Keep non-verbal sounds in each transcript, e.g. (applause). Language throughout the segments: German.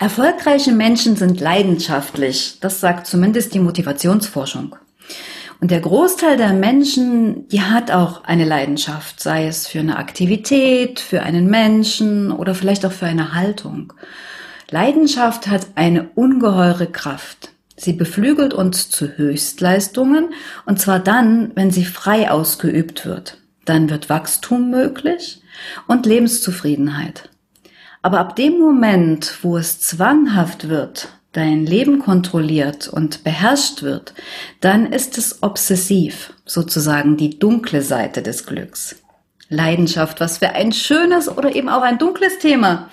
Erfolgreiche Menschen sind leidenschaftlich, das sagt zumindest die Motivationsforschung. Und der Großteil der Menschen, die hat auch eine Leidenschaft, sei es für eine Aktivität, für einen Menschen oder vielleicht auch für eine Haltung. Leidenschaft hat eine ungeheure Kraft. Sie beflügelt uns zu Höchstleistungen und zwar dann, wenn sie frei ausgeübt wird. Dann wird Wachstum möglich und Lebenszufriedenheit. Aber ab dem Moment, wo es zwanghaft wird, dein Leben kontrolliert und beherrscht wird, dann ist es obsessiv, sozusagen die dunkle Seite des Glücks. Leidenschaft, was für ein schönes oder eben auch ein dunkles Thema.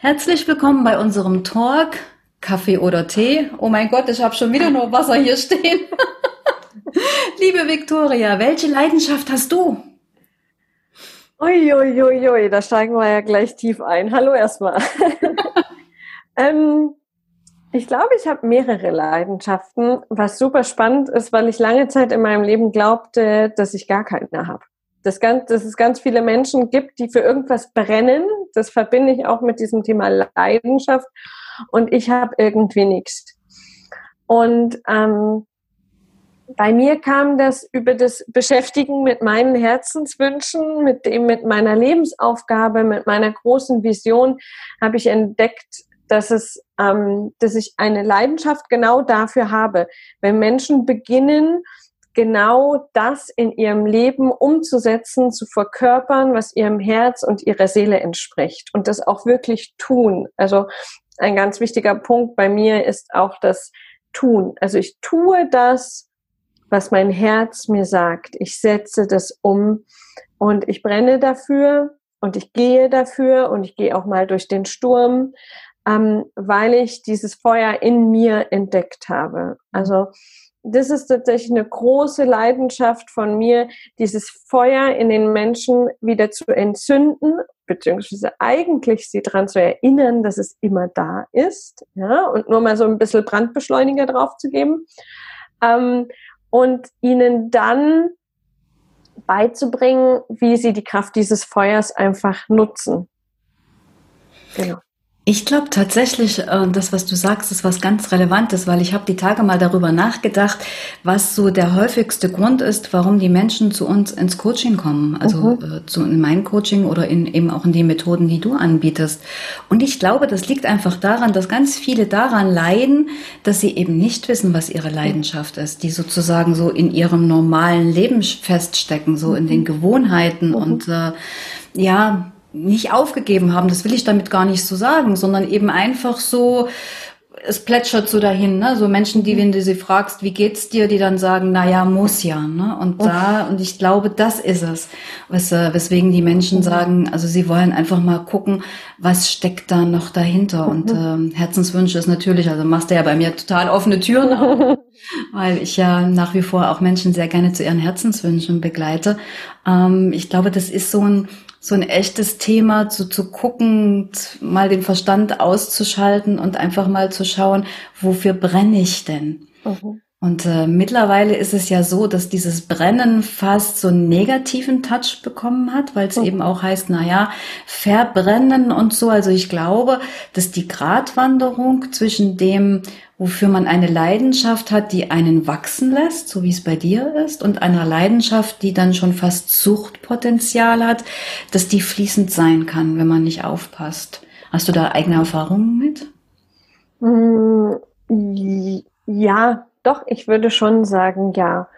Herzlich willkommen bei unserem Talk. Kaffee oder Tee? Oh mein Gott, ich habe schon wieder nur Wasser hier stehen. (laughs) Liebe Viktoria, welche Leidenschaft hast du? Uiuiuiui, ui, ui, da steigen wir ja gleich tief ein. Hallo erstmal. (laughs) ähm, ich glaube, ich habe mehrere Leidenschaften, was super spannend ist, weil ich lange Zeit in meinem Leben glaubte, dass ich gar keine habe. Dass, ganz, dass es ganz viele Menschen gibt, die für irgendwas brennen. Das verbinde ich auch mit diesem Thema Leidenschaft. Und ich habe irgendwie nichts. Und ähm, bei mir kam das über das Beschäftigen mit meinen Herzenswünschen, mit dem, mit meiner Lebensaufgabe, mit meiner großen Vision, habe ich entdeckt, dass es, ähm, dass ich eine Leidenschaft genau dafür habe. Wenn Menschen beginnen, genau das in ihrem Leben umzusetzen, zu verkörpern, was ihrem Herz und ihrer Seele entspricht und das auch wirklich tun. Also ein ganz wichtiger Punkt bei mir ist auch das Tun. Also ich tue das, was mein Herz mir sagt. Ich setze das um und ich brenne dafür und ich gehe dafür und ich gehe auch mal durch den Sturm, ähm, weil ich dieses Feuer in mir entdeckt habe. Also das ist tatsächlich eine große Leidenschaft von mir, dieses Feuer in den Menschen wieder zu entzünden, beziehungsweise eigentlich sie daran zu erinnern, dass es immer da ist, ja, und nur mal so ein bisschen Brandbeschleuniger drauf zu geben. Ähm, und ihnen dann beizubringen, wie sie die Kraft dieses Feuers einfach nutzen. Genau. Ich glaube tatsächlich, äh, das, was du sagst, ist was ganz Relevantes, weil ich habe die Tage mal darüber nachgedacht, was so der häufigste Grund ist, warum die Menschen zu uns ins Coaching kommen, also mhm. äh, zu in mein Coaching oder in, eben auch in die Methoden, die du anbietest. Und ich glaube, das liegt einfach daran, dass ganz viele daran leiden, dass sie eben nicht wissen, was ihre Leidenschaft ist, die sozusagen so in ihrem normalen Leben feststecken, so in den mhm. Gewohnheiten mhm. und äh, ja, nicht aufgegeben haben, das will ich damit gar nicht so sagen, sondern eben einfach so, es plätschert so dahin, ne? So Menschen, die, wenn du sie fragst, wie geht's dir, die dann sagen, na ja, muss ja, ne? Und da, und ich glaube, das ist es, wes, weswegen die Menschen mhm. sagen, also sie wollen einfach mal gucken, was steckt da noch dahinter. Und ähm, Herzenswünsche ist natürlich, also machst du ja bei mir total offene Türen auf, (laughs) weil ich ja nach wie vor auch Menschen sehr gerne zu ihren Herzenswünschen begleite. Ähm, ich glaube, das ist so ein so ein echtes Thema zu, zu gucken, mal den Verstand auszuschalten und einfach mal zu schauen, wofür brenne ich denn? Mhm. Und äh, mittlerweile ist es ja so, dass dieses Brennen fast so einen negativen Touch bekommen hat, weil es mhm. eben auch heißt, na ja, verbrennen und so. Also ich glaube, dass die Gratwanderung zwischen dem, wofür man eine Leidenschaft hat, die einen wachsen lässt, so wie es bei dir ist, und einer Leidenschaft, die dann schon fast Suchtpotenzial hat, dass die fließend sein kann, wenn man nicht aufpasst. Hast du da eigene Erfahrungen mit? Mm, ja, doch, ich würde schon sagen, ja.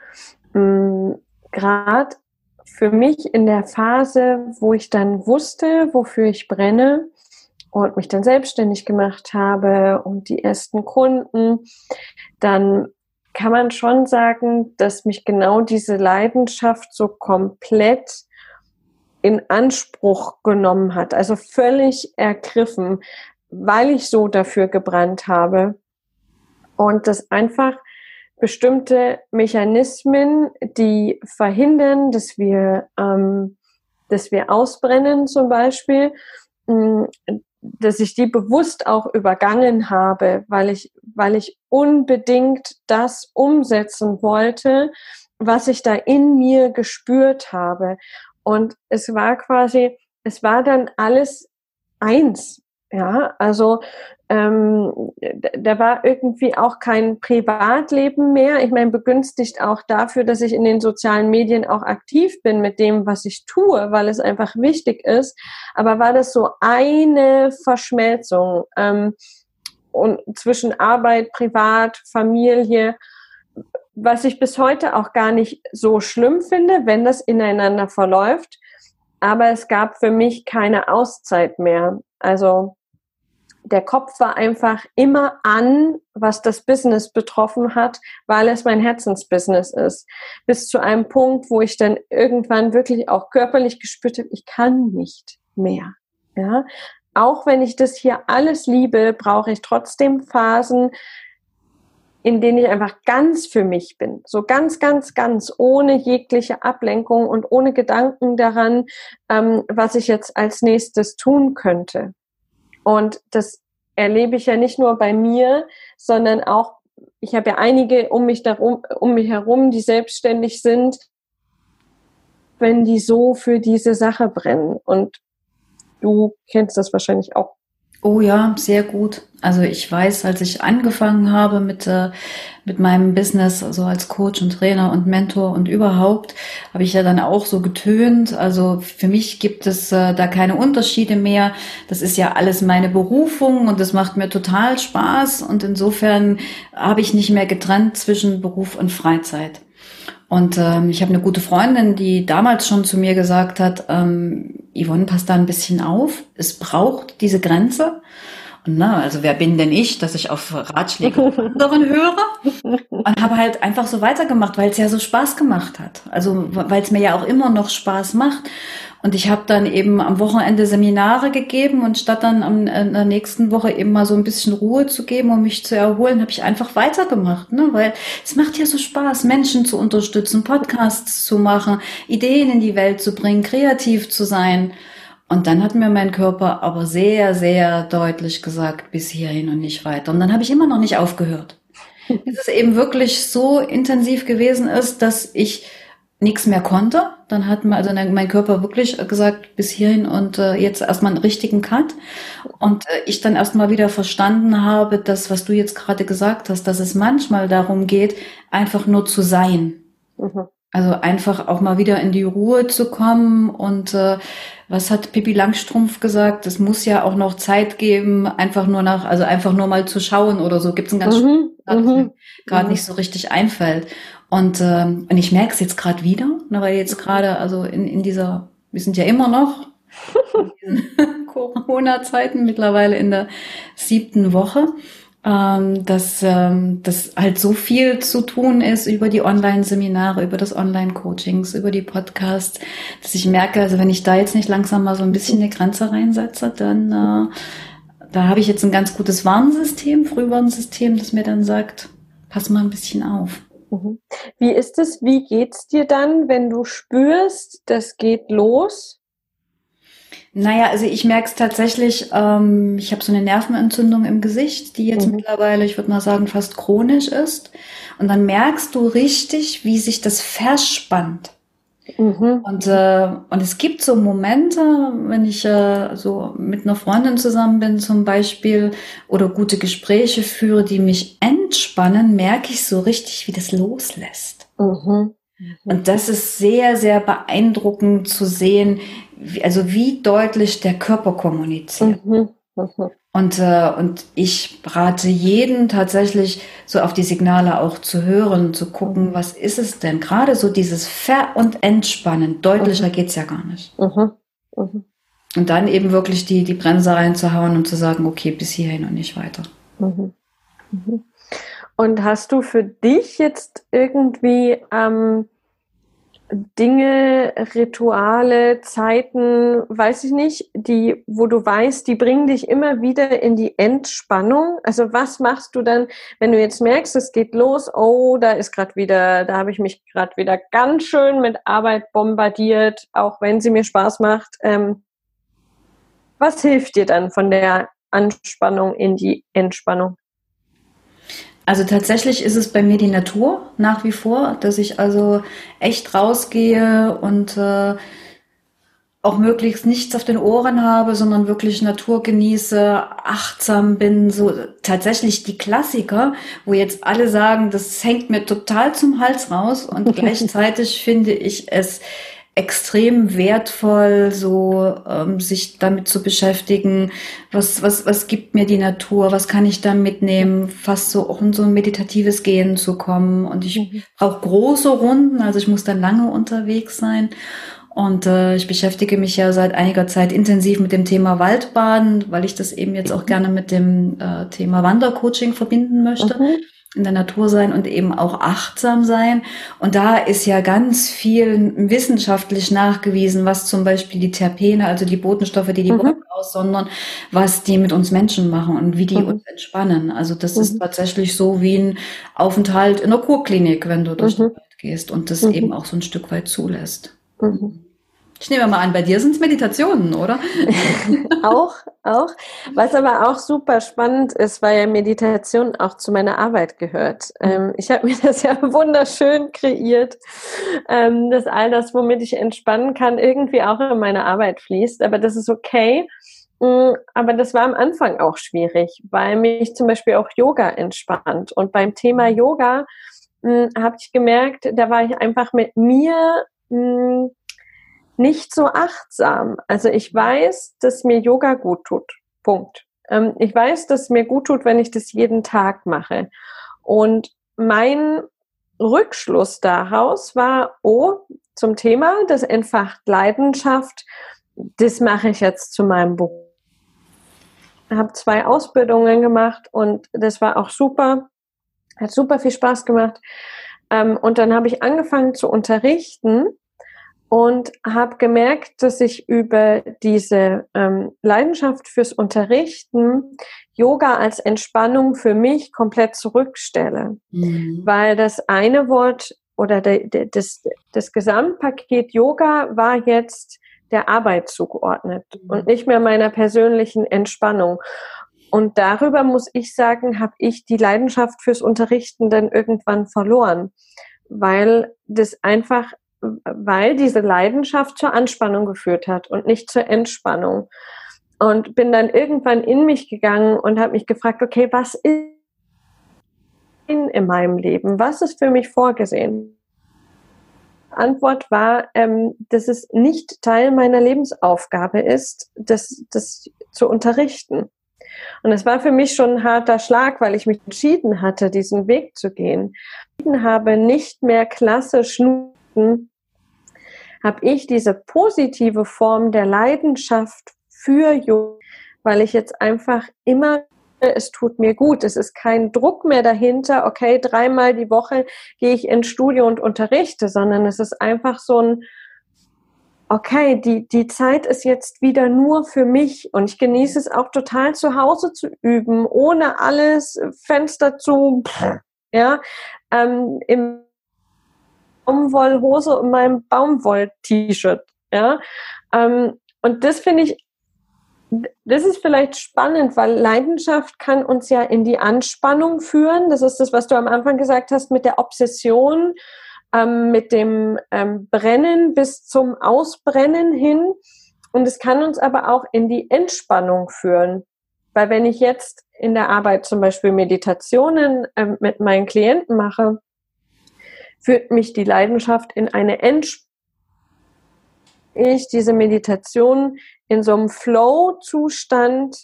Mm, Gerade für mich in der Phase, wo ich dann wusste, wofür ich brenne, und mich dann selbstständig gemacht habe und die ersten Kunden, dann kann man schon sagen, dass mich genau diese Leidenschaft so komplett in Anspruch genommen hat, also völlig ergriffen, weil ich so dafür gebrannt habe und das einfach bestimmte Mechanismen, die verhindern, dass wir, ähm, dass wir ausbrennen zum Beispiel, dass ich die bewusst auch übergangen habe, weil ich, weil ich unbedingt das umsetzen wollte, was ich da in mir gespürt habe. Und es war quasi, es war dann alles eins. Ja, also ähm, da war irgendwie auch kein Privatleben mehr. Ich meine, begünstigt auch dafür, dass ich in den sozialen Medien auch aktiv bin mit dem, was ich tue, weil es einfach wichtig ist. Aber war das so eine Verschmelzung ähm, und zwischen Arbeit, Privat, Familie, was ich bis heute auch gar nicht so schlimm finde, wenn das ineinander verläuft. Aber es gab für mich keine Auszeit mehr. Also der Kopf war einfach immer an, was das Business betroffen hat, weil es mein Herzensbusiness ist. Bis zu einem Punkt, wo ich dann irgendwann wirklich auch körperlich gespürt habe, ich kann nicht mehr. Ja, auch wenn ich das hier alles liebe, brauche ich trotzdem Phasen, in denen ich einfach ganz für mich bin. So ganz, ganz, ganz ohne jegliche Ablenkung und ohne Gedanken daran, ähm, was ich jetzt als nächstes tun könnte. Und das erlebe ich ja nicht nur bei mir, sondern auch, ich habe ja einige um mich darum, um mich herum, die selbstständig sind, wenn die so für diese Sache brennen. Und du kennst das wahrscheinlich auch Oh ja, sehr gut. Also ich weiß, als ich angefangen habe mit, äh, mit meinem Business, also als Coach und Trainer und Mentor und überhaupt, habe ich ja dann auch so getönt. Also für mich gibt es äh, da keine Unterschiede mehr. Das ist ja alles meine Berufung und das macht mir total Spaß. Und insofern habe ich nicht mehr getrennt zwischen Beruf und Freizeit. Und ähm, ich habe eine gute Freundin, die damals schon zu mir gesagt hat, ähm, Yvonne, pass da ein bisschen auf. Es braucht diese Grenze. Und na, also wer bin denn ich, dass ich auf Ratschläge von (laughs) anderen höre? Und habe halt einfach so weitergemacht, weil es ja so Spaß gemacht hat. Also weil es mir ja auch immer noch Spaß macht. Und ich habe dann eben am Wochenende Seminare gegeben und statt dann am, in der nächsten Woche eben mal so ein bisschen Ruhe zu geben, um mich zu erholen, habe ich einfach weitergemacht, ne? Weil es macht ja so Spaß, Menschen zu unterstützen, Podcasts zu machen, Ideen in die Welt zu bringen, kreativ zu sein. Und dann hat mir mein Körper aber sehr, sehr deutlich gesagt, bis hierhin und nicht weiter. Und dann habe ich immer noch nicht aufgehört. (laughs) Bis es eben wirklich so intensiv gewesen ist, dass ich nichts mehr konnte. Dann hat also mein Körper wirklich gesagt, bis hierhin und äh, jetzt erstmal einen richtigen Cut. Und äh, ich dann erstmal wieder verstanden habe, dass, was du jetzt gerade gesagt hast, dass es manchmal darum geht, einfach nur zu sein. Mhm. Also einfach auch mal wieder in die Ruhe zu kommen und äh, was hat Pippi Langstrumpf gesagt? Es muss ja auch noch Zeit geben, einfach nur nach, also einfach nur mal zu schauen oder so. Gibt es einen ganz mhm, mhm. gerade mhm. nicht so richtig einfällt. Und, ähm, und ich merke es jetzt gerade wieder, ne, weil jetzt gerade, also in, in dieser, wir sind ja immer noch (laughs) Corona-Zeiten, mittlerweile in der siebten Woche, ähm, dass, ähm, dass halt so viel zu tun ist über die Online-Seminare, über das Online-Coachings, über die Podcasts, dass ich merke, also wenn ich da jetzt nicht langsam mal so ein bisschen eine Grenze reinsetze, dann äh, da habe ich jetzt ein ganz gutes Warnsystem, Frühwarnsystem, das mir dann sagt, pass mal ein bisschen auf. Mhm. Wie ist es? Wie geht's dir dann, wenn du spürst, das geht los? Naja, also ich merke es tatsächlich, ähm, ich habe so eine Nervenentzündung im Gesicht, die jetzt mhm. mittlerweile, ich würde mal sagen, fast chronisch ist. Und dann merkst du richtig, wie sich das verspannt. Mhm. Und, äh, und es gibt so Momente, wenn ich äh, so mit einer Freundin zusammen bin zum Beispiel oder gute Gespräche führe, die mich entspannen, merke ich so richtig, wie das loslässt. Mhm. Mhm. Und das ist sehr, sehr beeindruckend zu sehen, wie, also wie deutlich der Körper kommuniziert. Und, äh, und ich rate jeden tatsächlich so auf die Signale auch zu hören, zu gucken, was ist es denn? Gerade so dieses Ver- und Entspannen, deutlicher mhm. geht's ja gar nicht. Mhm. Mhm. Und dann eben wirklich die, die Bremse reinzuhauen und zu sagen, okay, bis hierhin und nicht weiter. Mhm. Mhm. Und hast du für dich jetzt irgendwie ähm, Dinge, Rituale, Zeiten, weiß ich nicht, die, wo du weißt, die bringen dich immer wieder in die Entspannung. Also was machst du dann, wenn du jetzt merkst, es geht los, oh, da ist gerade wieder, da habe ich mich gerade wieder ganz schön mit Arbeit bombardiert, auch wenn sie mir Spaß macht. Ähm, was hilft dir dann von der Anspannung in die Entspannung? Also tatsächlich ist es bei mir die Natur nach wie vor, dass ich also echt rausgehe und äh, auch möglichst nichts auf den Ohren habe, sondern wirklich Natur genieße, achtsam bin, so tatsächlich die Klassiker, wo jetzt alle sagen, das hängt mir total zum Hals raus und (laughs) gleichzeitig finde ich es extrem wertvoll, so ähm, sich damit zu beschäftigen, was, was, was gibt mir die Natur, was kann ich da mitnehmen, fast so auch in so ein meditatives Gehen zu kommen. Und ich mhm. brauche große Runden, also ich muss dann lange unterwegs sein. Und äh, ich beschäftige mich ja seit einiger Zeit intensiv mit dem Thema Waldbaden, weil ich das eben jetzt auch gerne mit dem äh, Thema Wandercoaching verbinden möchte. Mhm. In der Natur sein und eben auch achtsam sein. Und da ist ja ganz viel wissenschaftlich nachgewiesen, was zum Beispiel die Terpene, also die Botenstoffe, die die mhm. Bäume aussondern, was die mit uns Menschen machen und wie die mhm. uns entspannen. Also das mhm. ist tatsächlich so wie ein Aufenthalt in der Kurklinik, wenn du durch mhm. den Wald gehst und das mhm. eben auch so ein Stück weit zulässt. Mhm. Ich nehme mal an, bei dir sind es Meditationen, oder? (laughs) auch, auch. Was aber auch super spannend ist, weil ja Meditation auch zu meiner Arbeit gehört. Ähm, ich habe (laughs) mir das ja wunderschön kreiert, ähm, dass all das, womit ich entspannen kann, irgendwie auch in meine Arbeit fließt. Aber das ist okay. Mm, aber das war am Anfang auch schwierig, weil mich zum Beispiel auch Yoga entspannt. Und beim Thema Yoga mm, habe ich gemerkt, da war ich einfach mit mir mh, nicht so achtsam. Also ich weiß, dass mir Yoga gut tut. Punkt. Ähm, ich weiß, dass mir gut tut, wenn ich das jeden Tag mache. Und mein Rückschluss daraus war, oh, zum Thema, das entfacht Leidenschaft, das mache ich jetzt zu meinem Beruf. Habe zwei Ausbildungen gemacht und das war auch super, hat super viel Spaß gemacht. Ähm, und dann habe ich angefangen zu unterrichten und habe gemerkt, dass ich über diese ähm, Leidenschaft fürs Unterrichten Yoga als Entspannung für mich komplett zurückstelle, mhm. weil das eine Wort oder de, de, das, das Gesamtpaket Yoga war jetzt der Arbeit zugeordnet mhm. und nicht mehr meiner persönlichen Entspannung. Und darüber muss ich sagen, habe ich die Leidenschaft fürs Unterrichten dann irgendwann verloren, weil das einfach weil diese Leidenschaft zur Anspannung geführt hat und nicht zur Entspannung. Und bin dann irgendwann in mich gegangen und habe mich gefragt, okay, was ist in meinem Leben? Was ist für mich vorgesehen? Antwort war, ähm, dass es nicht Teil meiner Lebensaufgabe ist, das, das zu unterrichten. Und es war für mich schon ein harter Schlag, weil ich mich entschieden hatte, diesen Weg zu gehen. Ich habe nicht mehr klassisch nur habe ich diese positive Form der Leidenschaft für Yoga, weil ich jetzt einfach immer es tut mir gut. Es ist kein Druck mehr dahinter, okay, dreimal die Woche gehe ich ins Studio und unterrichte, sondern es ist einfach so ein, okay, die, die Zeit ist jetzt wieder nur für mich und ich genieße es auch total zu Hause zu üben, ohne alles, Fenster zu, ja, ähm, im Baumwollhose und meinem Baumwoll-T-Shirt. Ja? Ähm, und das finde ich, das ist vielleicht spannend, weil Leidenschaft kann uns ja in die Anspannung führen. Das ist das, was du am Anfang gesagt hast mit der Obsession, ähm, mit dem ähm, Brennen bis zum Ausbrennen hin. Und es kann uns aber auch in die Entspannung führen. Weil wenn ich jetzt in der Arbeit zum Beispiel Meditationen ähm, mit meinen Klienten mache, führt mich die Leidenschaft in eine Entspannung. Ich diese Meditation in so einem Flow-Zustand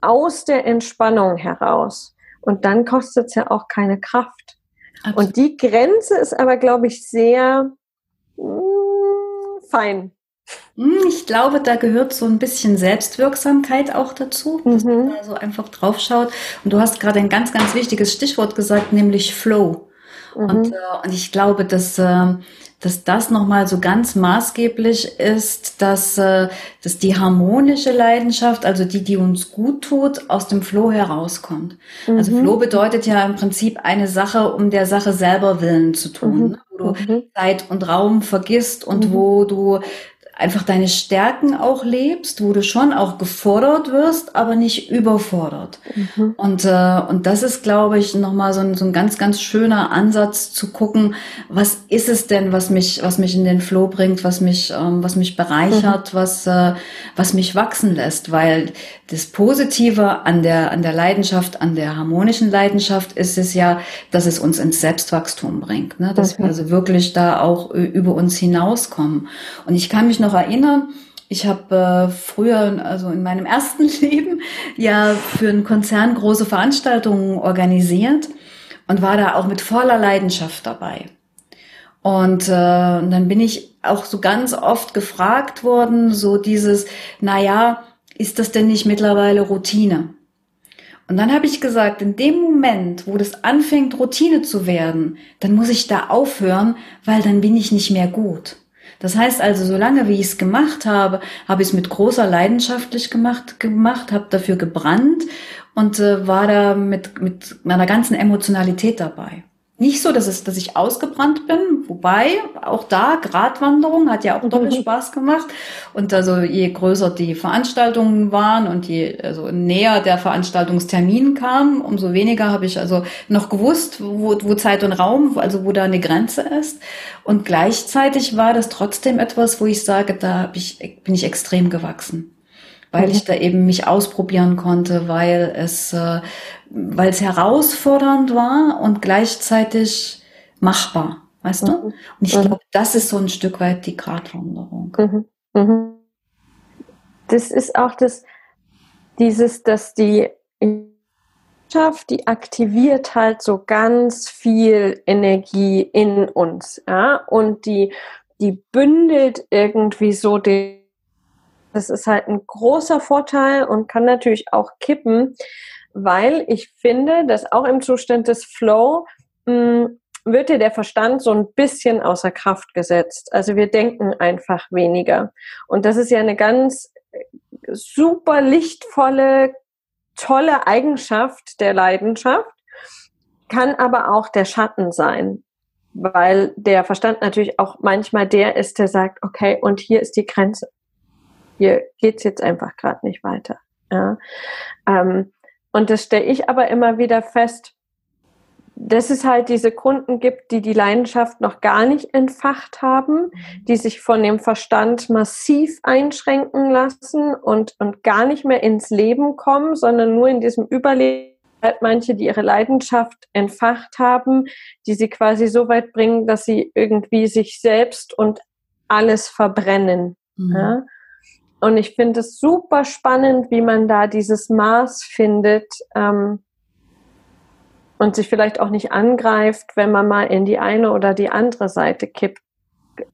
aus der Entspannung heraus. Und dann kostet es ja auch keine Kraft. Absolut. Und die Grenze ist aber, glaube ich, sehr mh, mm, fein. Hm, ich glaube, da gehört so ein bisschen Selbstwirksamkeit auch dazu, dass mhm. man da so einfach draufschaut. Und du hast gerade ein ganz, ganz wichtiges Stichwort gesagt, nämlich Flow. Mhm. Und, äh, und ich glaube, dass, äh, dass das nochmal so ganz maßgeblich ist, dass, äh, dass die harmonische Leidenschaft, also die, die uns gut tut, aus dem Flow herauskommt. Also mhm. Also Flow bedeutet ja im Prinzip eine Sache, um der Sache selber willen zu tun, mhm. ne? wo du mhm. Zeit und Raum vergisst und mhm. wo du einfach deine Stärken auch lebst, wo du schon auch gefordert wirst, aber nicht überfordert. Mhm. Und, äh, und das ist, glaube ich, nochmal so ein, so ein ganz, ganz schöner Ansatz zu gucken, was ist es denn, was mich, was mich in den Flow bringt, was mich, ähm, was mich bereichert, mhm. was, äh, was mich wachsen lässt, weil das Positive an der, an der Leidenschaft, an der harmonischen Leidenschaft ist es ja, dass es uns ins Selbstwachstum bringt, ne? dass mhm. wir also wirklich da auch über uns hinauskommen. Und ich kann mich noch erinnern, ich habe äh, früher, also in meinem ersten (laughs) Leben, ja für einen Konzern große Veranstaltungen organisiert und war da auch mit voller Leidenschaft dabei. Und, äh, dann bin ich auch so ganz oft gefragt worden, so dieses, na ja, ist das denn nicht mittlerweile Routine? Und dann habe ich gesagt, in dem Moment, wo das anfängt, Routine zu werden, dann muss ich da aufhören, weil dann bin ich nicht mehr gut. Das heißt also, solange wie ich es gemacht habe, habe ich es mit großer Leidenschaftlich gemacht, gemacht, habe dafür gebrannt und äh, war da mit, mit meiner ganzen Emotionalität dabei nicht so, dass, es, dass ich ausgebrannt bin, wobei auch da Gratwanderung hat ja auch doppelt mhm. Spaß gemacht. Und also je größer die Veranstaltungen waren und je also näher der Veranstaltungstermin kam, umso weniger habe ich also noch gewusst, wo, wo Zeit und Raum, also wo da eine Grenze ist. Und gleichzeitig war das trotzdem etwas, wo ich sage, da ich, bin ich extrem gewachsen weil mhm. ich da eben mich ausprobieren konnte, weil es, äh, weil es herausfordernd war und gleichzeitig machbar, weißt mhm. du? Und ich mhm. glaube, das ist so ein Stück weit die Gratwanderung. Mhm. mhm. Das ist auch das, dieses, dass die die aktiviert halt so ganz viel Energie in uns, ja, und die, die bündelt irgendwie so den das ist halt ein großer Vorteil und kann natürlich auch kippen, weil ich finde, dass auch im Zustand des Flow mh, hm, wird dir der Verstand so ein bisschen außer Kraft gesetzt. Also wir denken einfach weniger. Und das ist ja eine ganz super lichtvolle, tolle Eigenschaft der Leidenschaft, kann aber auch der Schatten sein, weil der Verstand natürlich auch manchmal der ist, der sagt, okay, und hier ist die Grenze hier geht's jetzt einfach gerade nicht weiter. Ja. Ähm, und das stelle ich aber immer wieder fest, dass es halt diese Kunden gibt, die die Leidenschaft noch gar nicht entfacht haben, mhm. die sich von dem Verstand massiv einschränken lassen und, und gar nicht mehr ins Leben kommen, sondern nur in diesem Überleben. Halt manche, die ihre Leidenschaft entfacht haben, die sie quasi so weit bringen, dass sie irgendwie sich selbst und alles verbrennen. Mhm. Ja? Und ich finde es super spannend, wie man da dieses Maß findet ähm, und sich vielleicht auch nicht angreift, wenn man mal in die eine oder die andere Seite kippt.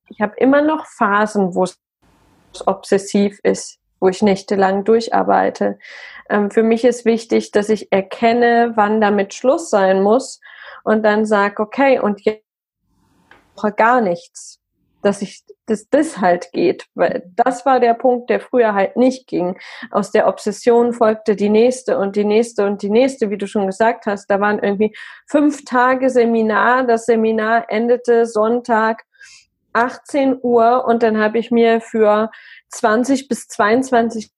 Ich habe immer noch Phasen, wo es obsessiv ist, wo ich nächtelang durcharbeite. Ähm, für mich ist wichtig, dass ich erkenne, wann damit Schluss sein muss und dann sage, okay, und jetzt gar nichts dass ich, dass das halt geht, weil das war der Punkt, der früher halt nicht ging. Aus der Obsession folgte die nächste und die nächste und die nächste, wie du schon gesagt hast. Da waren irgendwie fünf Tage Seminar. Das Seminar endete Sonntag 18 Uhr und dann habe ich mir für 20 bis 22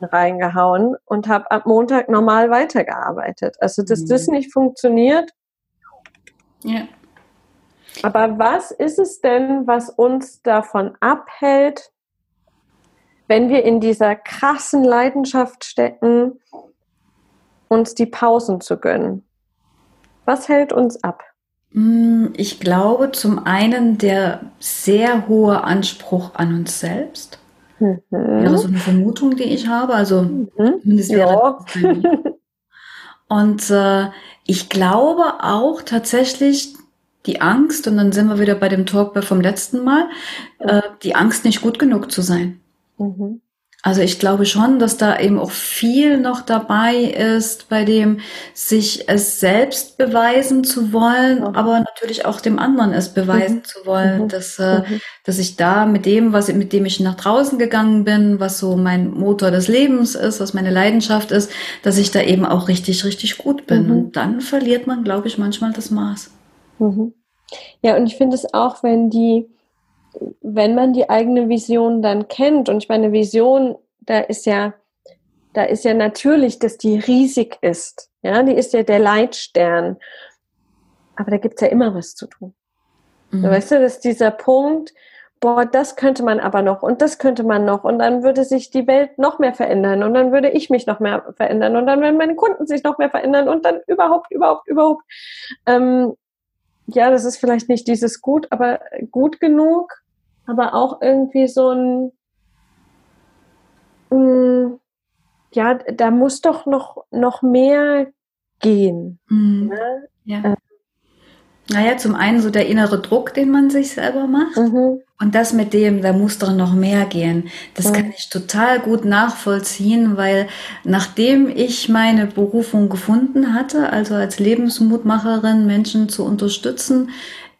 reingehauen und habe ab Montag normal weitergearbeitet. Also, dass mhm. das nicht funktioniert. Ja. Aber was ist es denn, was uns davon abhält, wenn wir in dieser krassen Leidenschaft stecken, uns die Pausen zu gönnen? Was hält uns ab? Mm, ich glaube zum einen der sehr hohe Anspruch an uns selbst. Mhm. Wäre so eine Vermutung, die ich habe. Also mhm. zumindest wäre ja. Und äh, ich glaube auch tatsächlich, die Angst, und dann sind wir wieder bei dem Talk vom letzten Mal, äh, die Angst, nicht gut genug zu sein. Mhm. Also ich glaube schon, dass da eben auch viel noch dabei ist, bei dem sich es selbst beweisen zu wollen, mhm. aber natürlich auch dem anderen es beweisen mhm. zu wollen, mhm. dass, äh, mhm. dass ich da mit dem, was mit dem ich nach draußen gegangen bin, was so mein Motor des Lebens ist, was meine Leidenschaft ist, dass ich da eben auch richtig, richtig gut bin. Mhm. Und dann verliert man, glaube ich, manchmal das Maß. Mhm. Ja, und ich finde es auch, wenn die wenn man die eigene Vision dann kennt, und ich meine, Vision, da ist ja, da ist ja natürlich, dass die riesig ist. Ja, die ist ja der Leitstern. Aber da gibt's ja immer was zu tun. Mhm. Weißt du, dass dieser Punkt, boah, das könnte man aber noch und das könnte man noch und dann würde sich die Welt noch mehr verändern und dann würde ich mich noch mehr verändern und dann würden meine Kunden sich noch mehr verändern und dann überhaupt, überhaupt, überhaupt. Ähm, ja, das ist vielleicht nicht dieses gut, aber gut genug, aber auch irgendwie so ein, mh, mm, ja, da muss doch noch, noch mehr gehen. Mhm. Ne? Ja. Naja, zum einen so der innere Druck, den man sich selber macht. Mhm. Und das mit dem, da muss doch noch mehr gehen. Das mhm. kann ich total gut nachvollziehen, weil nachdem ich meine Berufung gefunden hatte, also als Lebensmutmacherin Menschen zu unterstützen,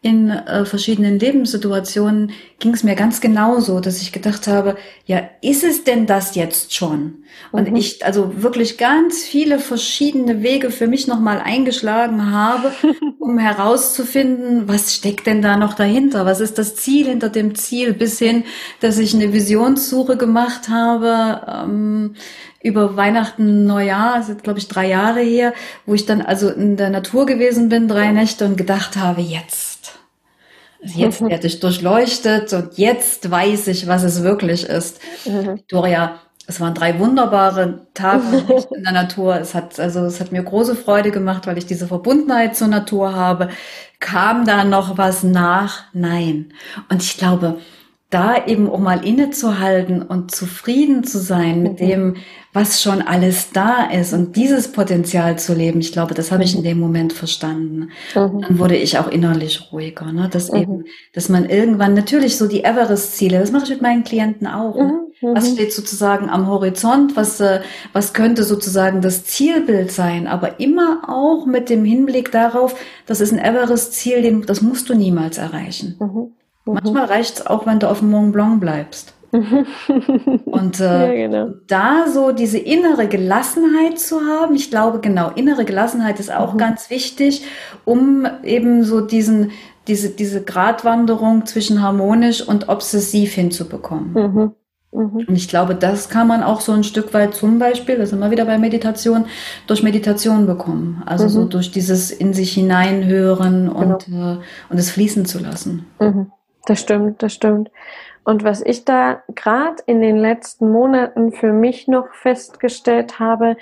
in äh, verschiedenen Lebenssituationen ging es mir ganz genauso, dass ich gedacht habe, ja, ist es denn das jetzt schon? Und mhm. ich also wirklich ganz viele verschiedene Wege für mich nochmal eingeschlagen habe, (laughs) um herauszufinden, was steckt denn da noch dahinter? Was ist das Ziel hinter dem Ziel? Bis hin, dass ich eine Visionssuche gemacht habe, ähm, über Weihnachten, Neujahr, ist glaube ich drei Jahre her, wo ich dann also in der Natur gewesen bin, drei Nächte und gedacht habe, jetzt Jetzt werde ich durchleuchtet und jetzt weiß ich, was es wirklich ist. Mhm. Victoria, es waren drei wunderbare Tage (laughs) in der Natur. Es hat, also, es hat mir große Freude gemacht, weil ich diese Verbundenheit zur Natur habe. Kam da noch was nach? Nein. Und ich glaube, da eben auch mal innezuhalten und zufrieden zu sein mit mhm. dem, was schon alles da ist und dieses Potenzial zu leben, ich glaube, das habe ich in dem Moment verstanden. Mhm. Dann wurde ich auch innerlich ruhiger, ne? dass mhm. eben, dass man irgendwann natürlich so die Everest-Ziele, das mache ich mit meinen Klienten auch. Ne? Mhm. Was steht sozusagen am Horizont? Was, äh, was könnte sozusagen das Zielbild sein? Aber immer auch mit dem Hinblick darauf, das ist ein Everest-Ziel, das musst du niemals erreichen. Mhm. Manchmal reicht es auch, wenn du auf dem Mont Blanc bleibst. (laughs) Und äh, ja, genau. da so diese innere Gelassenheit zu haben, ich glaube genau, innere Gelassenheit ist auch mhm. ganz wichtig, um eben so diesen, diese, diese Gratwanderung zwischen harmonisch und obsessiv hinzubekommen. Mhm. Mhm. Und ich glaube, das kann man auch so ein Stück weit zum Beispiel, das sind wir wieder bei Meditation, durch Meditation bekommen. Also so mhm. durch dieses in sich hineinhören und, genau. äh, und es fließen zu lassen. Mhm. Das stimmt, das stimmt. Und was ich da gerade in den letzten Monaten für mich noch festgestellt habe,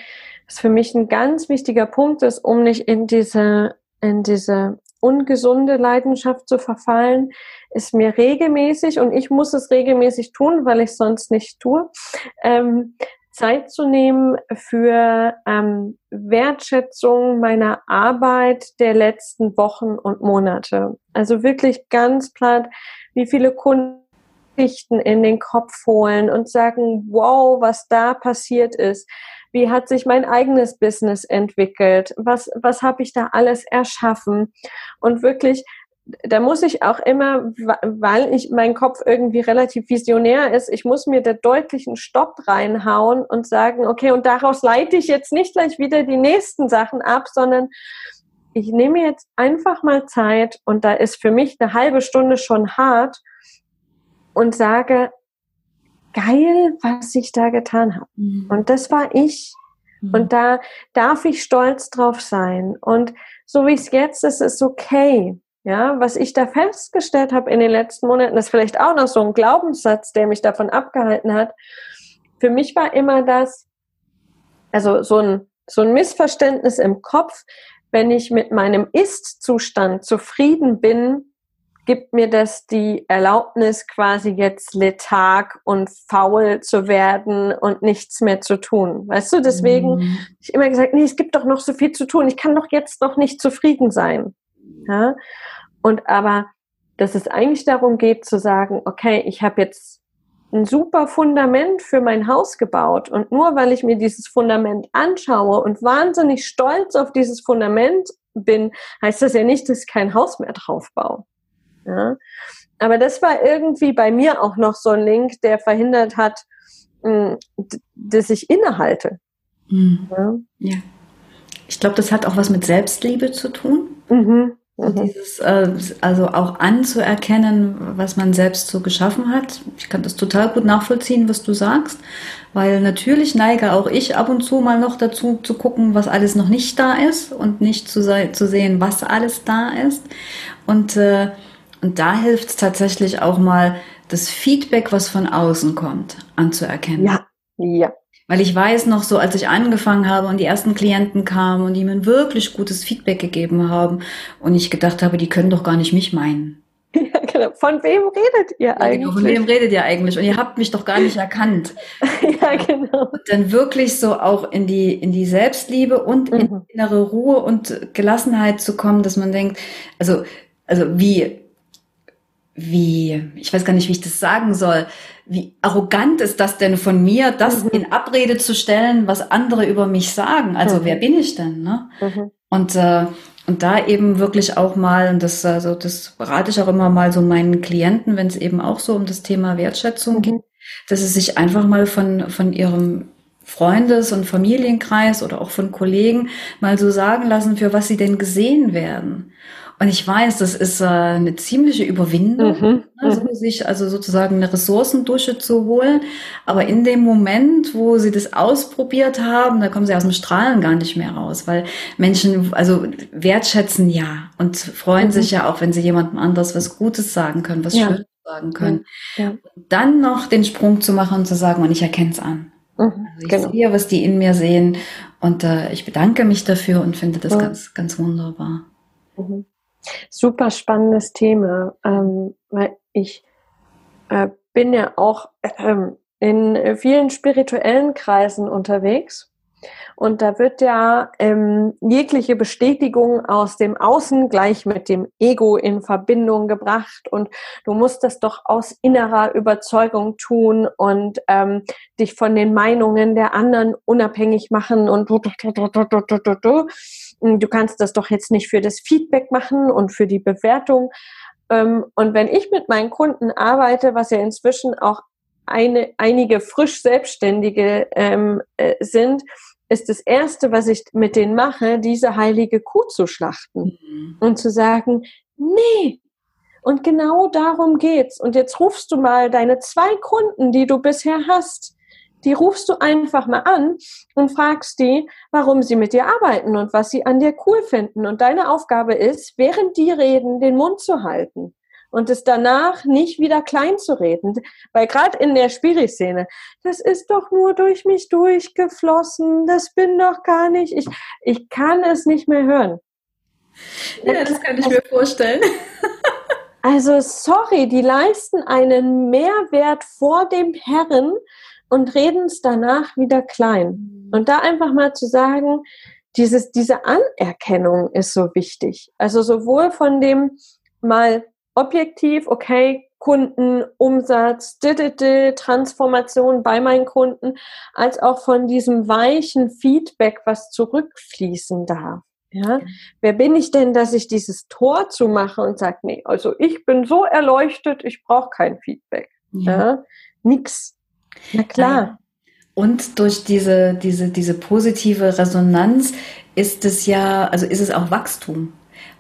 ist für mich ein ganz wichtiger Punkt ist, um nicht in diese, in diese ungesunde Leidenschaft zu verfallen, ist mir regelmäßig, und ich muss es regelmäßig tun, weil ich sonst nicht tue, ähm, Zeit zu nehmen für ähm, Wertschätzung meiner Arbeit der letzten Wochen und Monate. Also wirklich ganz platt, wie viele Kunden in den Kopf holen und sagen, wow, was da passiert ist. Wie hat sich mein eigenes Business entwickelt? Was, was habe ich da alles erschaffen? Und wirklich da muss ich auch immer, weil ich mein Kopf irgendwie relativ visionär ist, ich muss mir da deutlichen Stopp reinhauen und sagen, okay, und daraus leite ich jetzt nicht gleich wieder die nächsten Sachen ab, sondern ich nehme jetzt einfach mal Zeit und da ist für mich eine halbe Stunde schon hart und sage, geil, was ich da getan habe. Mhm. Und das war ich. Mhm. Und da darf ich stolz drauf sein. Und so wie es jetzt ist, ist okay. Ja, was ich da festgestellt habe in den letzten Monaten, ist vielleicht auch noch so ein Glaubenssatz, der mich davon abgehalten hat. Für mich war immer das, also so ein, so ein Missverständnis im Kopf, wenn ich mit meinem Ist-Zustand zufrieden bin, gibt mir das die Erlaubnis, quasi jetzt letharg und faul zu werden und nichts mehr zu tun. Weißt du, deswegen mhm. ich immer gesagt, nee, es gibt doch noch so viel zu tun. Ich kann doch jetzt noch nicht zufrieden sein. Ja? Und aber, dass es eigentlich darum geht zu sagen, okay, ich habe jetzt ein super Fundament für mein Haus gebaut und nur weil ich mir dieses Fundament anschaue und wahnsinnig stolz auf dieses Fundament bin, heißt das ja nicht, dass ich kein Haus mehr drauf baue. Ja? Aber das war irgendwie bei mir auch noch so ein Link, der verhindert hat, hm, dass ich innehalte. Mhm. Ja. ja. Ich glaube, das hat auch was mit Selbstliebe zu tun. Mhm. Mhm. Dieses, äh, also auch anzuerkennen, was man selbst so geschaffen hat. Ich kann das total gut nachvollziehen, was du sagst, weil natürlich neige auch ich ab und zu mal noch dazu zu gucken, was alles noch nicht da ist und nicht zu, zu sehen, was alles da ist. Und, äh, und da hilft es tatsächlich auch mal, das Feedback, was von außen kommt, anzuerkennen. Ja, ja, weil ich weiß noch so, als ich angefangen habe und die ersten Klienten kamen und die mir ein wirklich gutes Feedback gegeben haben und ich gedacht habe, die können doch gar nicht mich meinen. (laughs) Ja, genau. Von wem redet ihr eigentlich? Ja, genau. Von wem redet ihr eigentlich? Und ihr habt mich doch gar nicht erkannt. (laughs) ja, genau. Und dann wirklich so auch in die, in die Selbstliebe und mhm. in innere Ruhe und Gelassenheit zu kommen, dass man denkt, also, also wie, wie, ich weiß gar nicht, wie ich das sagen soll, wie arrogant ist das denn von mir, das mhm. in Abrede zu stellen, was andere über mich sagen? Also mhm. wer bin ich denn? Ne? Mhm. Und, äh, und da eben wirklich auch mal, und das, also das rate ich auch immer mal so meinen Klienten, wenn es eben auch so um das Thema Wertschätzung mhm. geht, dass sie sich einfach mal von, von ihrem Freundes- und Familienkreis oder auch von Kollegen mal so sagen lassen, für was sie denn gesehen werden. Und ich weiß, das ist äh, eine ziemliche Überwindung, mhm. ne, so, sich also sozusagen eine Ressourcendusche zu holen. Aber in dem Moment, wo sie das ausprobiert haben, da kommen sie aus dem Strahlen gar nicht mehr raus, weil Menschen also wertschätzen ja und freuen mhm. sich ja auch, wenn sie jemandem anders was Gutes sagen können, was ja. Schönes sagen können. Ja. Dann noch den Sprung zu machen und zu sagen, und ich erkenne es an. Mhm, also ich genau. sehe, was die in mir sehen und äh, ich bedanke mich dafür und finde das mhm. ganz, ganz wunderbar. Mhm. Super spannendes Thema, ähm, weil ich äh, bin ja auch ähm, in vielen spirituellen Kreisen unterwegs. Und da wird ja ähm, jegliche Bestätigung aus dem Außen gleich mit dem Ego in Verbindung gebracht. Und du musst das doch aus innerer Überzeugung tun und ähm, dich von den Meinungen der anderen unabhängig machen und du, du, du, du, du, du, du, du du kannst das doch jetzt nicht für das Feedback machen und für die Bewertung. Ähm, und wenn ich mit meinen Kunden arbeite, was ja inzwischen auch eine, einige frisch Selbstständige ähm, äh, sind, ist das Erste, was ich mit denen mache, diese heilige Kuh zu schlachten mhm. und zu sagen, nee, und genau darum geht's. Und jetzt rufst du mal deine zwei Kunden, die du bisher hast, die rufst du einfach mal an und fragst die, warum sie mit dir arbeiten und was sie an dir cool finden. Und deine Aufgabe ist, während die reden, den Mund zu halten und es danach nicht wieder klein zu reden. Weil gerade in der Spiri-Szene, das ist doch nur durch mich durchgeflossen, das bin doch gar nicht, ich, ich kann es nicht mehr hören. Ja, das kann ich mir vorstellen. (laughs) Also sorry, die leisten einen Mehrwert vor dem Herren, und reden es danach wieder klein. Mhm. Und da einfach mal zu sagen, dieses, diese Anerkennung ist so wichtig. Also sowohl von dem mal objektiv, okay, Kunden, Umsatz, Transformation bei meinen Kunden, als auch von diesem weichen Feedback, was zurückfließen darf. Ja, wer bin ich denn, dass ich dieses Tor zumache und sage, nee, also ich bin so erleuchtet, ich brauche kein Feedback. Ja. ja, nix. Na klar. Und durch diese, diese, diese positive Resonanz ist es ja, also ist es auch Wachstum.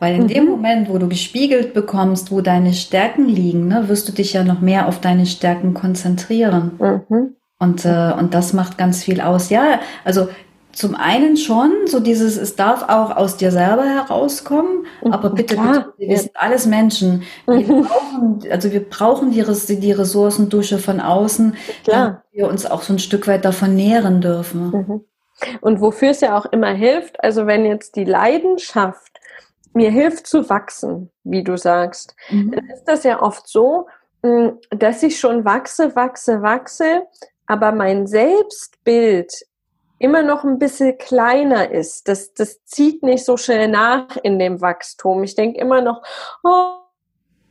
Weil in mhm. dem Moment, wo du gespiegelt bekommst, wo deine Stärken liegen, ne, wirst du dich ja noch mehr auf deine Stärken konzentrieren. Mhm. Und, äh, und das macht ganz viel aus. Ja, also zum einen schon, so dieses, es darf auch aus dir selber herauskommen, mhm, aber bitte, bitte, wir sind alles Menschen. Wir mhm. brauchen, also wir brauchen die, die Ressourcendusche von außen, damit wir uns auch so ein Stück weit davon nähren dürfen. Mhm. Und wofür es ja auch immer hilft, also wenn jetzt die Leidenschaft mir hilft zu wachsen, wie du sagst, mhm. dann ist das ja oft so, hm, dass ich schon wachse, wachse, wachse, aber mein Selbstbild immer noch ein bisschen kleiner ist. Das, das zieht nicht so schnell nach in dem Wachstum. Ich denke immer noch, oh,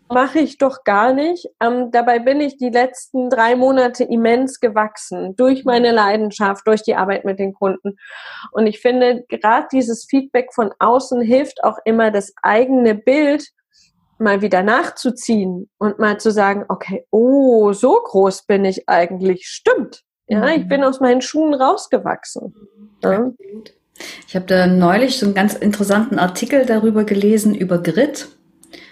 mache ich doch gar nicht. Ähm, dabei bin ich die letzten drei Monate immens gewachsen durch meine Leidenschaft, durch die Arbeit mit den Kunden. Und ich finde, gerade dieses Feedback von außen hilft auch immer, das eigene Bild mal wieder nachzuziehen und mal zu sagen, okay, oh, so groß bin ich eigentlich. Stimmt. Ja, mhm. ich bin aus meinen Schuhen rausgewachsen. Ja. Ich habe da neulich so einen ganz interessanten Artikel darüber gelesen, über Grit.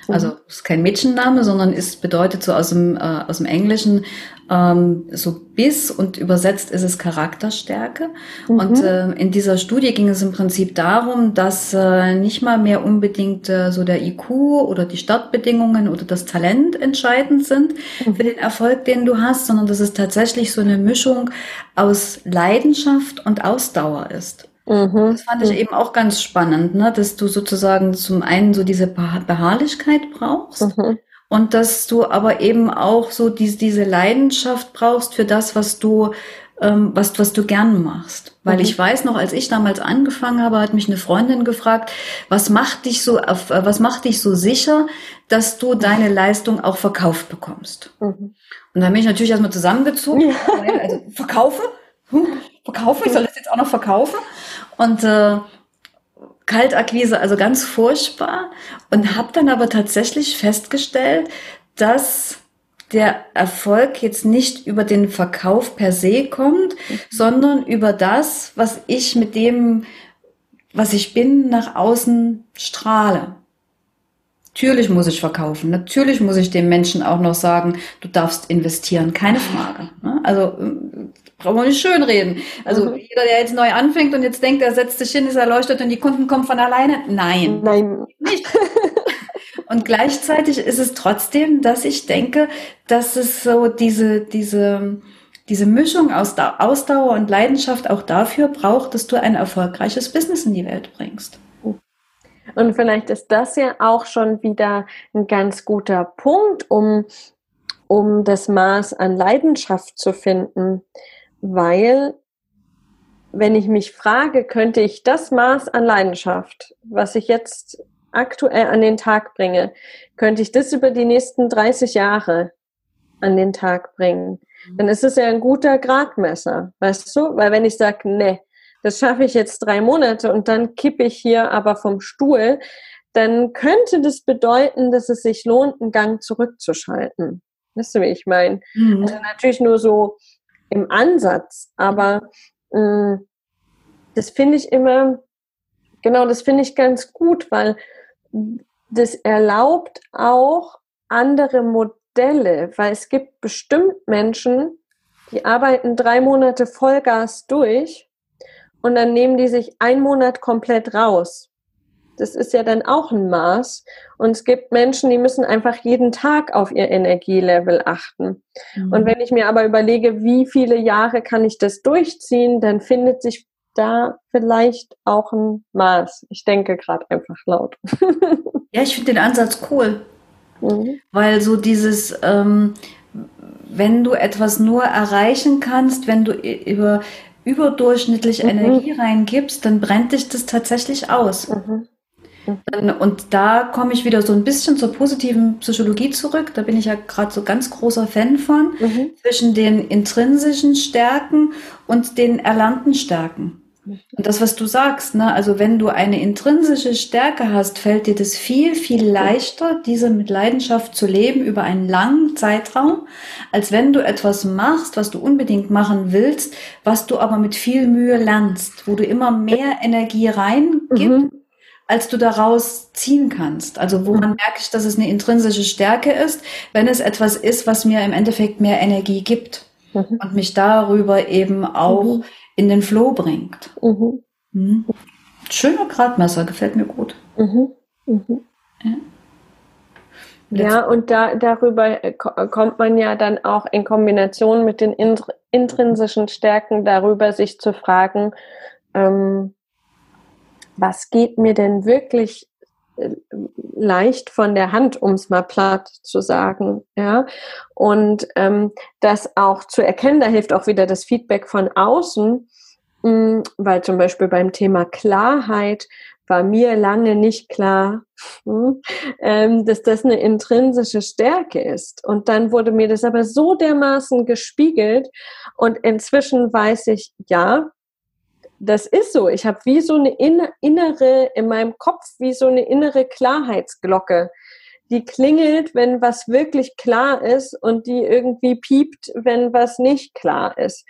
Also mhm. ist kein Mädchenname, sondern ist bedeutet so aus dem, äh, aus dem Englischen ähm, so Biss und übersetzt ist es Charakterstärke. Mhm. Und äh, in dieser Studie ging es im Prinzip darum, dass äh, nicht mal mehr unbedingt äh, so der IQ oder die Startbedingungen oder das Talent entscheidend sind mhm. für den Erfolg, den du hast, sondern dass es tatsächlich so eine Mischung aus Leidenschaft und Ausdauer ist. Mhm. Das fand ich eben auch ganz spannend, ne? dass du sozusagen zum einen so diese Beharrlichkeit brauchst mhm. und dass du aber eben auch so diese, diese Leidenschaft brauchst für das, was du ähm, was, was du gern machst. Weil mhm. ich weiß noch, als ich damals angefangen habe, hat mich eine Freundin gefragt, was macht dich so, was macht dich so sicher, dass du deine Leistung auch verkauft bekommst? Mhm. Und dann bin ich natürlich erstmal zusammengezogen, ja. also verkaufen? Hm, verkaufen? Ich soll das jetzt auch noch verkaufen? Und äh, Kaltakquise, also ganz furchtbar. Und habe dann aber tatsächlich festgestellt, dass der Erfolg jetzt nicht über den Verkauf per se kommt, mhm. sondern über das, was ich mit dem, was ich bin, nach außen strahle. Natürlich muss ich verkaufen. Natürlich muss ich dem Menschen auch noch sagen, du darfst investieren. Keine Frage. Ne? Also brauchen wir nicht schön reden. Also mhm. jeder, der jetzt neu anfängt und jetzt denkt, er setzt sich hin, ist erleuchtet und die Kunden kommen von alleine. Nein. Nein. Nicht. und gleichzeitig ist es trotzdem, dass ich denke, dass es so diese, diese, diese Mischung aus Ausdauer und Leidenschaft auch dafür braucht, dass du ein erfolgreiches Business in die Welt bringst. Und vielleicht ist das ja auch schon wieder ein ganz guter Punkt, um, um das Maß an Leidenschaft zu finden weil wenn ich mich frage, könnte ich das Maß an Leidenschaft, was ich jetzt aktuell an den Tag bringe, könnte ich das über die nächsten 30 Jahre an den Tag bringen, mhm. dann ist es ja ein guter Gradmesser, weißt du? Weil wenn ich sage, ne, das schaffe ich jetzt drei Monate und dann kippe ich hier aber vom Stuhl, dann könnte das bedeuten, dass es sich lohnt, einen Gang zurückzuschalten. Weißt du, wie ich meine? Mhm. Also natürlich nur so im Ansatz, aber mh, mm, das finde ich immer, genau, das finde ich ganz gut, weil das erlaubt auch andere Modelle, weil es gibt bestimmt Menschen, die arbeiten drei Monate Vollgas durch und dann nehmen die sich einen Monat komplett raus. Das ist ja dann auch ein Maß. Und es gibt Menschen, die müssen einfach jeden Tag auf ihr Energielevel achten. Mhm. Und wenn ich mir aber überlege, wie viele Jahre kann ich das durchziehen, dann findet sich da vielleicht auch ein Maß. Ich denke gerade einfach laut. (laughs) ja, ich finde den Ansatz cool. Mhm. Weil so dieses, ähm, wenn du etwas nur erreichen kannst, wenn du über überdurchschnittlich mhm. Energie reingibst, dann brennt dich das tatsächlich aus. Mhm. Und da komme ich wieder so ein bisschen zur positiven Psychologie zurück. Da bin ich ja gerade so ganz großer Fan von, mhm. zwischen den intrinsischen Stärken und den erlernten Stärken. Und das, was du sagst, ne, also wenn du eine intrinsische Stärke hast, fällt dir das viel, viel leichter, diese mit Leidenschaft zu leben über einen langen Zeitraum, als wenn du etwas machst, was du unbedingt machen willst, was du aber mit viel Mühe lernst, wo du immer mehr Energie reingibst. Mhm als du daraus ziehen kannst. Also woran merke ich, dass es eine intrinsische Stärke ist, wenn es etwas ist, was mir im Endeffekt mehr Energie gibt mhm. und mich darüber eben auch mhm. in den Flow bringt. Mhm. mhm. Schöner Gradmesser, gefällt mir gut. Mhm. Mhm. Ja. Ja, und da, darüber äh, kommt man ja dann auch in Kombination mit den intrinsischen Stärken darüber, sich zu fragen, ähm, was geht mir denn wirklich äh, leicht von der Hand, um es mal platt zu sagen, ja. Und ähm, das auch zu erkennen, da hilft auch wieder das Feedback von außen, mh, hm, weil zum Beispiel beim Thema Klarheit war mir lange nicht klar, hm, ähm, dass das eine intrinsische Stärke ist. Und dann wurde mir das aber so dermaßen gespiegelt und inzwischen weiß ich, ja, das ist so. Ich habe wie so eine innere, in meinem Kopf, wie so eine innere Klarheitsglocke. Die klingelt, wenn was wirklich klar ist und die irgendwie piept, wenn was nicht klar ist.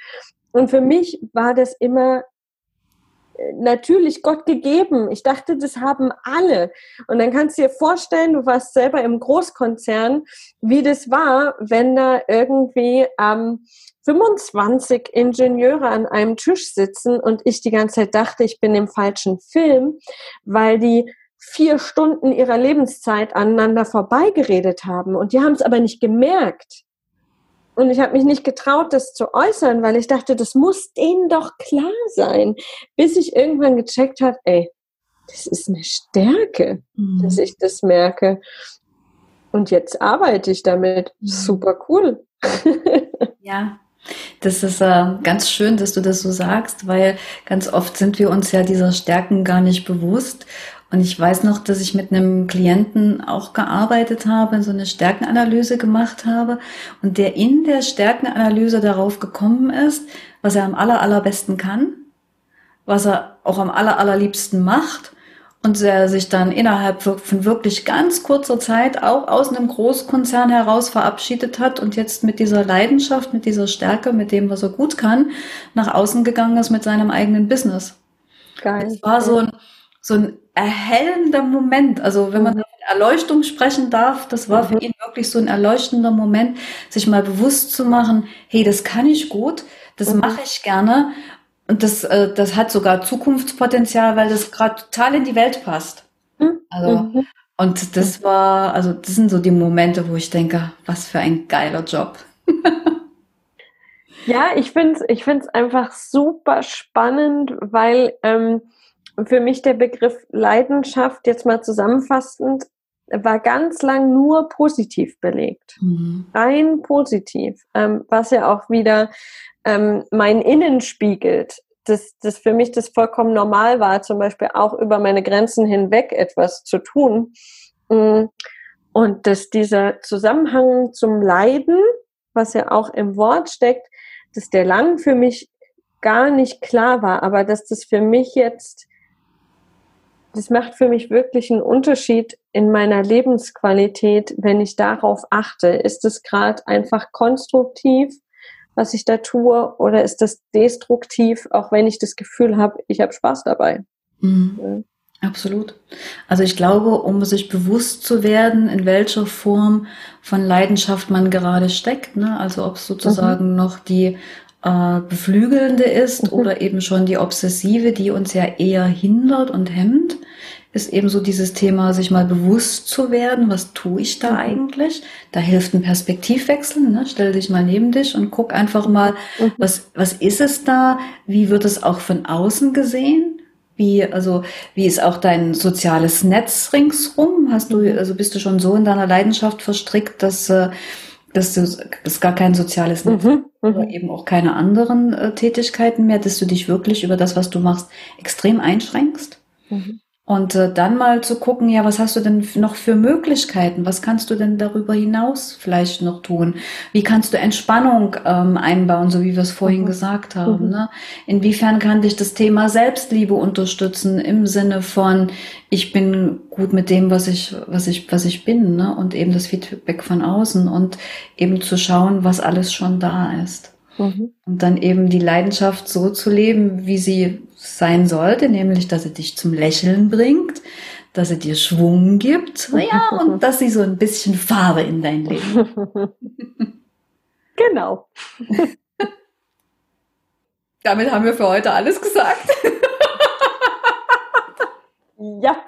Und für mich war das immer natürlich Gott gegeben. Ich dachte, das haben alle. Und dann kannst du dir vorstellen, du warst selber im Großkonzern, wie das war, wenn da irgendwie ähm, 25 Ingenieure an einem Tisch sitzen und ich die ganze Zeit dachte, ich bin im falschen Film, weil die vier Stunden ihrer Lebenszeit aneinander vorbeigeredet haben. Und die haben es aber nicht gemerkt. Und ich habe mich nicht getraut, das zu äußern, weil ich dachte, das muss denen doch klar sein. Bis ich irgendwann gecheckt habe, ey, das ist eine Stärke, mhm. dass ich das merke. Und jetzt arbeite ich damit. Mhm. Super cool. (laughs) ja, das ist äh, ganz schön, dass du das so sagst, weil ganz oft sind wir uns ja dieser Stärken gar nicht bewusst. Und ich weiß noch, dass ich mit einem Klienten auch gearbeitet habe, so eine Stärkenanalyse gemacht habe und der in der Stärkenanalyse darauf gekommen ist, was er am aller, allerbesten kann, was er auch am aller, allerliebsten macht und er sich dann innerhalb von wirklich ganz kurzer Zeit auch aus einem Großkonzern heraus verabschiedet hat und jetzt mit dieser Leidenschaft, mit dieser Stärke, mit dem, was er gut kann, nach außen gegangen ist mit seinem eigenen Business. Geil. Das war so ein, so ein erhellender Moment. Also wenn man mhm. von Erleuchtung sprechen darf, das war für mhm. ihn wirklich so ein erleuchtender Moment, sich mal bewusst zu machen, hey, das kann ich gut, das mhm. mache ich gerne und das, äh, das hat sogar Zukunftspotenzial, weil das gerade total in die Welt passt. Also mhm. und das war, also das sind so die Momente, wo ich denke, was für ein geiler Job. ja, ich finde es ich find's einfach super spannend, weil ähm, für mich der Begriff Leidenschaft jetzt mal zusammenfassend war ganz lang nur positiv belegt. Mhm. Rein positiv. Ähm, was ja auch wieder ähm, mein Innen spiegelt. Dass das für mich das vollkommen normal war, zum Beispiel auch über meine Grenzen hinweg etwas zu tun. Mm. Und dass dieser Zusammenhang zum Leiden, was ja auch im Wort steckt, dass der lang für mich gar nicht klar war, aber dass das für mich jetzt das macht für mich wirklich einen Unterschied in meiner Lebensqualität, wenn ich darauf achte. Ist es gerade einfach konstruktiv, was ich da tue, oder ist das destruktiv, auch wenn ich das Gefühl habe, ich habe Spaß dabei? Mhm. Ja. Absolut. Also ich glaube, um sich bewusst zu werden, in welcher Form von Leidenschaft man gerade steckt, ne? also ob es sozusagen mhm. noch die äh, beflügelnde ist mhm. oder eben schon die obsessive, die uns ja eher hindert und hemmt, ist eben so dieses Thema, sich mal bewusst zu werden, was tue ich da mhm. eigentlich? Da hilft ein Perspektivwechsel, ne? stell dich mal neben dich und guck einfach mal, mhm. was, was ist es da? Wie wird es auch von außen gesehen? Wie, also, wie ist auch dein soziales Netz ringsrum? Hast du, also bist du schon so in deiner Leidenschaft verstrickt, dass, äh, dass du das gar kein soziales Netz mhm, oder mhm. eben auch keine anderen äh, Tätigkeiten mehr, dass du dich wirklich über das, was du machst, extrem einschränkst. Mhm. Und äh, dann mal zu gucken, ja, was hast du denn noch für Möglichkeiten? Was kannst du denn darüber hinaus vielleicht noch tun? Wie kannst du Entspannung ähm, einbauen, so wie wir es vorhin mhm. gesagt haben? Mhm. Ne? Inwiefern kann dich das Thema Selbstliebe unterstützen im Sinne von, ich bin gut mit dem, was ich, was ich, was ich bin, ne? Und eben das Feedback von außen und eben zu schauen, was alles schon da ist. Mhm. Und dann eben die Leidenschaft so zu leben, wie sie sein sollte, nämlich, dass sie dich zum Lächeln bringt, dass sie dir Schwung gibt, (laughs) ja, und dass sie so ein bisschen Farbe in dein Leben. (laughs) Genau. (laughs) Damit haben wir für heute alles gesagt. ja.